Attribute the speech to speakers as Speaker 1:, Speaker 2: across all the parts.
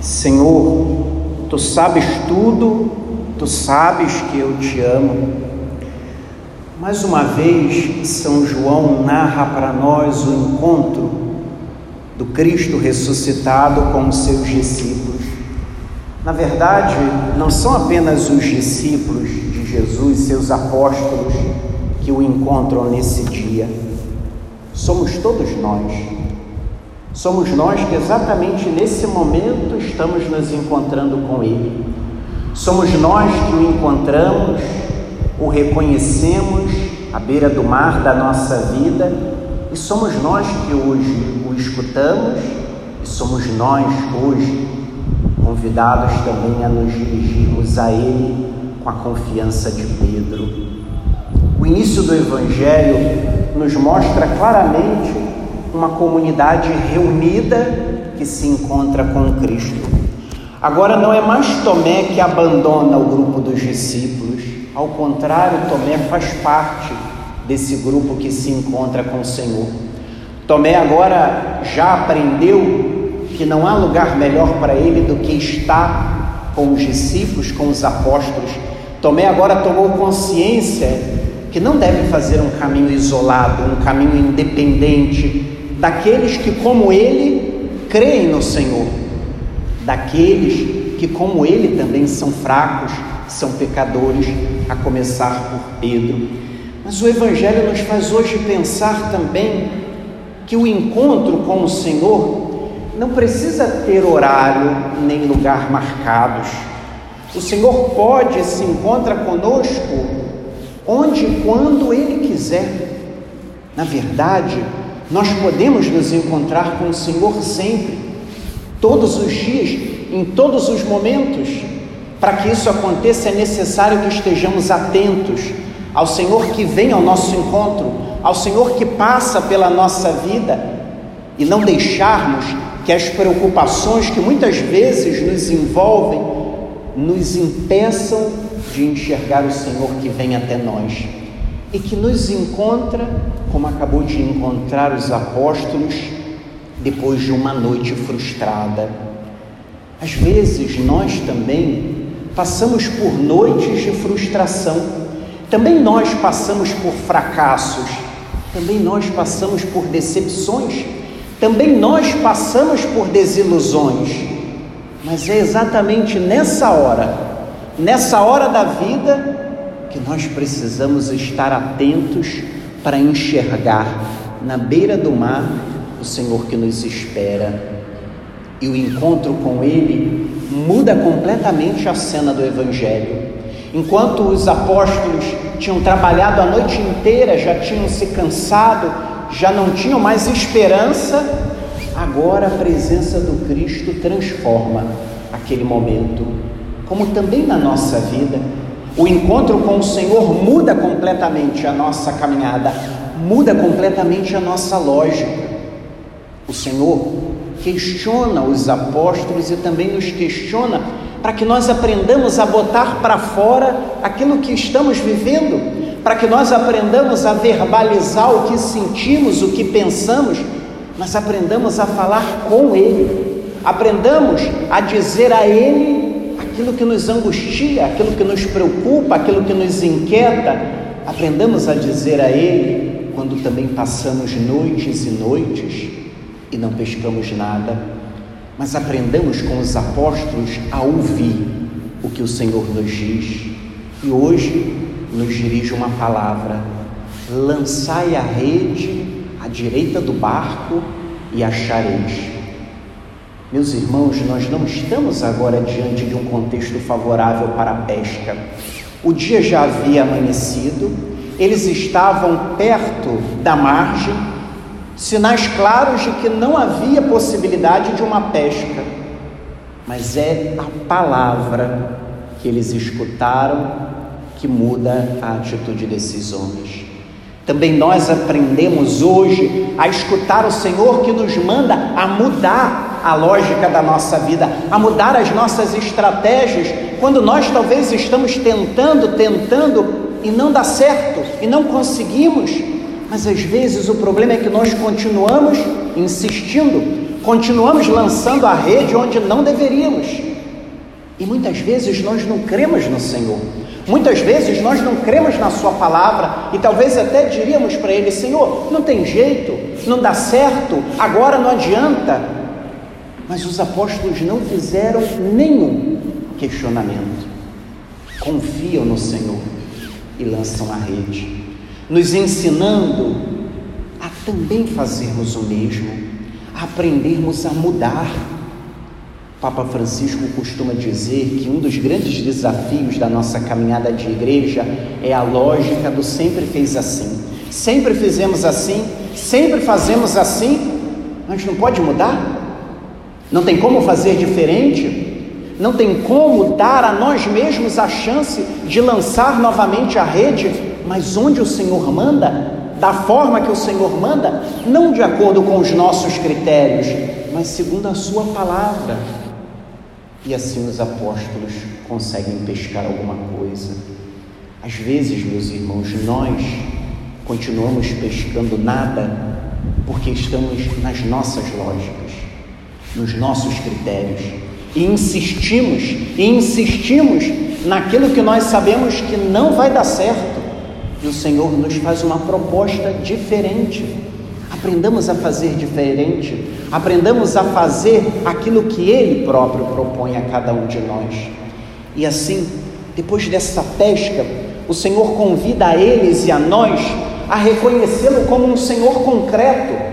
Speaker 1: Senhor, tu sabes tudo, tu sabes que eu te amo. Mais uma vez, São João narra para nós o encontro do Cristo ressuscitado com os seus discípulos. Na verdade, não são apenas os discípulos de Jesus, seus apóstolos, que o encontram nesse dia, somos todos nós. Somos nós que exatamente nesse momento estamos nos encontrando com Ele. Somos nós que o encontramos, o reconhecemos à beira do mar da nossa vida e somos nós que hoje o escutamos e somos nós hoje convidados também a nos dirigirmos a Ele com a confiança de Pedro. O início do Evangelho nos mostra claramente uma comunidade reunida que se encontra com Cristo. Agora não é mais Tomé que abandona o grupo dos discípulos, ao contrário, Tomé faz parte desse grupo que se encontra com o Senhor. Tomé agora já aprendeu que não há lugar melhor para ele do que estar com os discípulos, com os apóstolos. Tomé agora tomou consciência que não deve fazer um caminho isolado, um caminho independente, daqueles que, como ele, creem no Senhor, daqueles que, como ele, também são fracos, são pecadores, a começar por Pedro. Mas o Evangelho nos faz hoje pensar também que o encontro com o Senhor não precisa ter horário nem lugar marcados. O Senhor pode se encontra conosco onde e quando Ele quiser. Na verdade, nós podemos nos encontrar com o Senhor sempre, todos os dias, em todos os momentos. Para que isso aconteça, é necessário que estejamos atentos ao Senhor que vem ao nosso encontro, ao Senhor que passa pela nossa vida e não deixarmos que as preocupações que muitas vezes nos envolvem nos impeçam de enxergar o Senhor que vem até nós e que nos encontra, como acabou de encontrar os apóstolos, depois de uma noite frustrada. Às vezes nós também passamos por noites de frustração, também nós passamos por fracassos, também nós passamos por decepções, também nós passamos por desilusões, mas é exatamente nessa hora, nessa hora da vida, que nós precisamos estar atentos para enxergar na beira do mar o Senhor que nos espera. E o encontro com Ele muda completamente a cena do Evangelho. Enquanto os apóstolos tinham trabalhado a noite inteira, já tinham se cansado, já não tinham mais esperança, agora a presença do Cristo transforma aquele momento. Como também na nossa vida, o encontro com o Senhor muda completamente a nossa caminhada, muda completamente a nossa lógica. O Senhor questiona os apóstolos e também nos questiona para que nós aprendamos a botar para fora aquilo que estamos vivendo, para que nós aprendamos a verbalizar o que sentimos, o que pensamos, mas aprendamos a falar com Ele, aprendamos a dizer a Ele aquilo que nos angustia, aquilo que nos preocupa, aquilo que nos inquieta, aprendamos a dizer a Ele quando também passamos noites e noites e não pescamos nada, mas aprendamos com os apóstolos a ouvir o que o Senhor nos diz e hoje nos dirige uma palavra: lançai a rede à direita do barco e achareis. Meus irmãos, nós não estamos agora diante de um contexto favorável para a pesca. O dia já havia amanhecido, eles estavam perto da margem, sinais claros de que não havia possibilidade de uma pesca. Mas é a palavra que eles escutaram que muda a atitude desses homens. Também nós aprendemos hoje a escutar o Senhor que nos manda a mudar a lógica da nossa vida, a mudar as nossas estratégias, quando nós talvez estamos tentando, tentando e não dá certo e não conseguimos. Mas às vezes o problema é que nós continuamos insistindo, continuamos lançando a rede onde não deveríamos. E muitas vezes nós não cremos no Senhor. Muitas vezes nós não cremos na Sua palavra e talvez até diríamos para Ele: Senhor, não tem jeito, não dá certo, agora não adianta. Mas os apóstolos não fizeram nenhum questionamento. Confiam no Senhor e lançam a rede, nos ensinando a também fazermos o mesmo, a aprendermos a mudar Papa Francisco costuma dizer que um dos grandes desafios da nossa caminhada de igreja é a lógica do sempre fez assim. Sempre fizemos assim, sempre fazemos assim, mas não pode mudar? Não tem como fazer diferente? Não tem como dar a nós mesmos a chance de lançar novamente a rede, mas onde o Senhor manda, da forma que o Senhor manda, não de acordo com os nossos critérios, mas segundo a Sua palavra. E assim os apóstolos conseguem pescar alguma coisa. Às vezes, meus irmãos, nós continuamos pescando nada porque estamos nas nossas lógicas, nos nossos critérios e insistimos e insistimos naquilo que nós sabemos que não vai dar certo. E o Senhor nos faz uma proposta diferente. Aprendamos a fazer diferente, aprendamos a fazer aquilo que Ele próprio propõe a cada um de nós. E assim, depois dessa pesca, o Senhor convida a eles e a nós a reconhecê-lo como um Senhor concreto,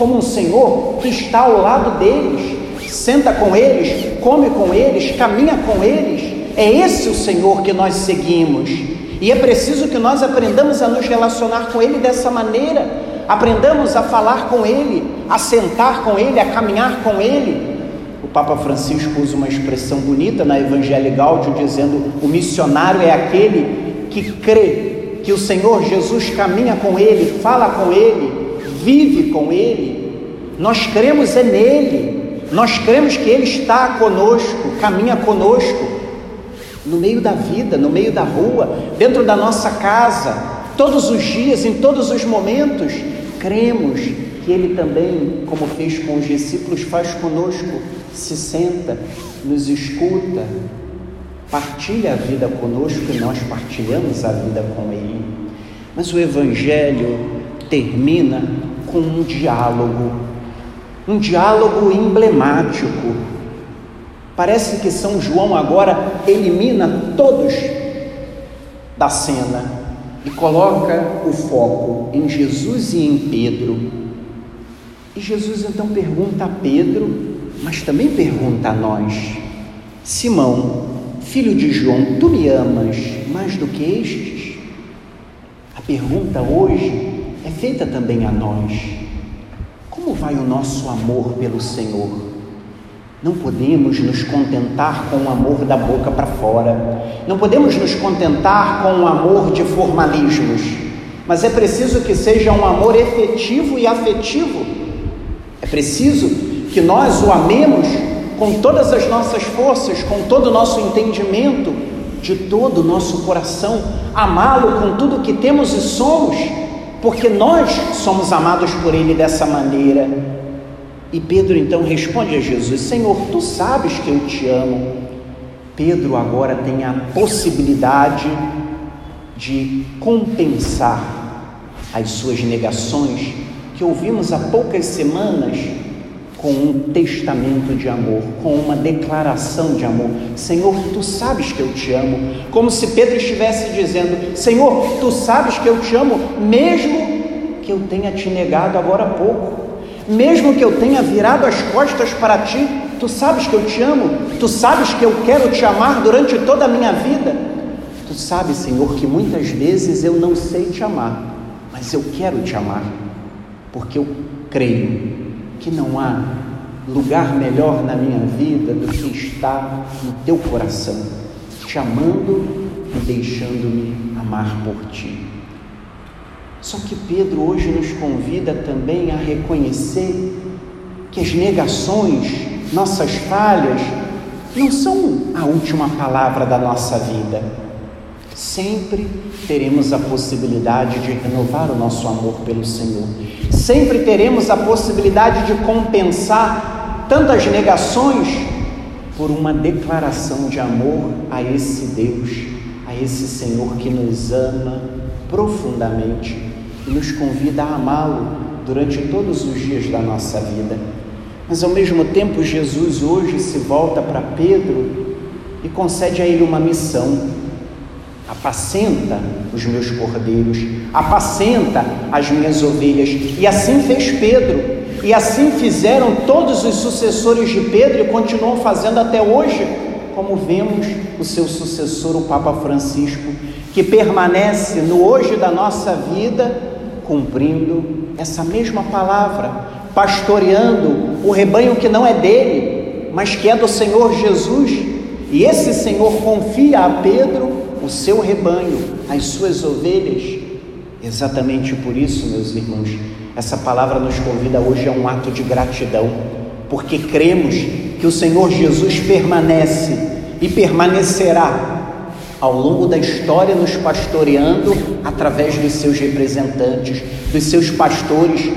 Speaker 1: como um Senhor que está ao lado deles, senta com eles, come com eles, caminha com eles. É esse o Senhor que nós seguimos. E é preciso que nós aprendamos a nos relacionar com Ele dessa maneira, aprendamos a falar com Ele, a sentar com Ele, a caminhar com Ele. O Papa Francisco usa uma expressão bonita na Evangelho Gaudium, dizendo: o missionário é aquele que crê que o Senhor Jesus caminha com ele, fala com ele, vive com ele. Nós cremos é nele, nós cremos que ele está conosco, caminha conosco, no meio da vida, no meio da rua, dentro da nossa casa, todos os dias, em todos os momentos cremos que Ele também, como fez com os discípulos, faz conosco, se senta, nos escuta, partilha a vida conosco e nós partilhamos a vida com Ele. Mas o Evangelho termina com um diálogo, um diálogo emblemático. Parece que São João agora elimina todos da cena e coloca o foco em Jesus e em Pedro. E Jesus então pergunta a Pedro, mas também pergunta a nós: Simão, filho de João, tu me amas mais do que estes? A pergunta hoje feita também a nós: Como vai o nosso amor pelo Senhor? Não podemos nos contentar com o amor da boca para fora, não podemos nos contentar com o amor de formalismos, mas é preciso que seja um amor efetivo e afetivo. É preciso que nós o amemos com todas as nossas forças, com todo o nosso entendimento, de todo o nosso coração, amá-lo com tudo que temos e somos, porque nós somos amados por Ele dessa maneira. E Pedro então responde a Jesus: Senhor, tu sabes que eu te amo. Pedro agora tem a possibilidade de compensar as suas negações que ouvimos há poucas semanas com um testamento de amor, com uma declaração de amor. Senhor, tu sabes que eu te amo. Como se Pedro estivesse dizendo: Senhor, tu sabes que eu te amo, mesmo que eu tenha te negado agora há pouco mesmo que eu tenha virado as costas para ti, tu sabes que eu te amo, tu sabes que eu quero te amar durante toda a minha vida. Tu sabes, Senhor, que muitas vezes eu não sei te amar, mas eu quero te amar, porque eu creio que não há lugar melhor na minha vida do que estar no teu coração, te amando e deixando-me amar por ti. Só que Pedro hoje nos convida também a reconhecer que as negações, nossas falhas, não são a última palavra da nossa vida. Sempre teremos a possibilidade de renovar o nosso amor pelo Senhor. Sempre teremos a possibilidade de compensar tantas negações por uma declaração de amor a esse Deus, a esse Senhor que nos ama profundamente e nos convida a amá-lo durante todos os dias da nossa vida. Mas ao mesmo tempo, Jesus hoje se volta para Pedro e concede a ele uma missão: apacenta os meus cordeiros, apacenta as minhas ovelhas. E assim fez Pedro, e assim fizeram todos os sucessores de Pedro e continuam fazendo até hoje, como vemos o seu sucessor, o Papa Francisco, que permanece no hoje da nossa vida, cumprindo essa mesma palavra, pastoreando o rebanho que não é dele, mas que é do Senhor Jesus. E esse Senhor confia a Pedro o seu rebanho, as suas ovelhas. Exatamente por isso, meus irmãos, essa palavra nos convida hoje a um ato de gratidão, porque cremos que o Senhor Jesus permanece e permanecerá ao longo da história nos pastoreando através dos seus representantes, dos seus pastores.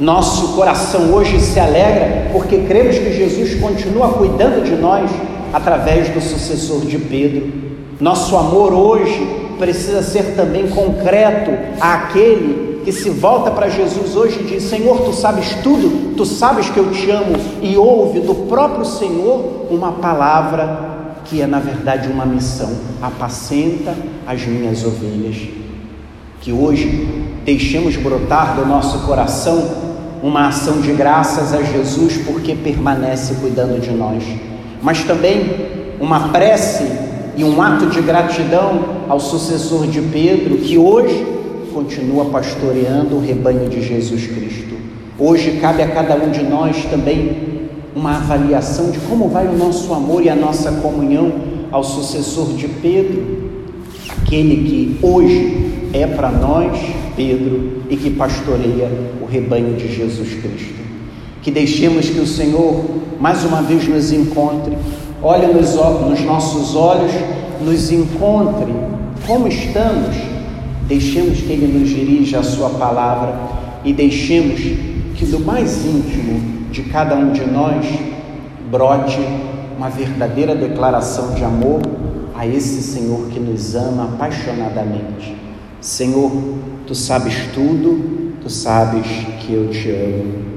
Speaker 1: Nosso coração hoje se alegra porque cremos que Jesus continua cuidando de nós através do sucessor de Pedro. Nosso amor hoje precisa ser também concreto àquele que se volta para Jesus hoje e diz: Senhor, tu sabes tudo, tu sabes que eu te amo, e ouve do próprio Senhor uma palavra que é na verdade uma missão: apacenta as minhas ovelhas. Que hoje deixemos brotar do nosso coração uma ação de graças a Jesus porque permanece cuidando de nós, mas também uma prece e um ato de gratidão ao sucessor de Pedro que hoje continua pastoreando o rebanho de Jesus Cristo. Hoje cabe a cada um de nós também uma avaliação de como vai o nosso amor e a nossa comunhão ao sucessor de Pedro, aquele que hoje é para nós, Pedro, e que pastoreia o rebanho de Jesus Cristo. Que deixemos que o Senhor mais uma vez nos encontre, olhe nos, nos nossos olhos, nos encontre como estamos, deixemos que Ele nos dirija a Sua palavra e deixemos que do mais íntimo de cada um de nós brote uma verdadeira declaração de amor a esse Senhor que nos ama apaixonadamente. Senhor, tu sabes tudo, tu sabes que eu te amo.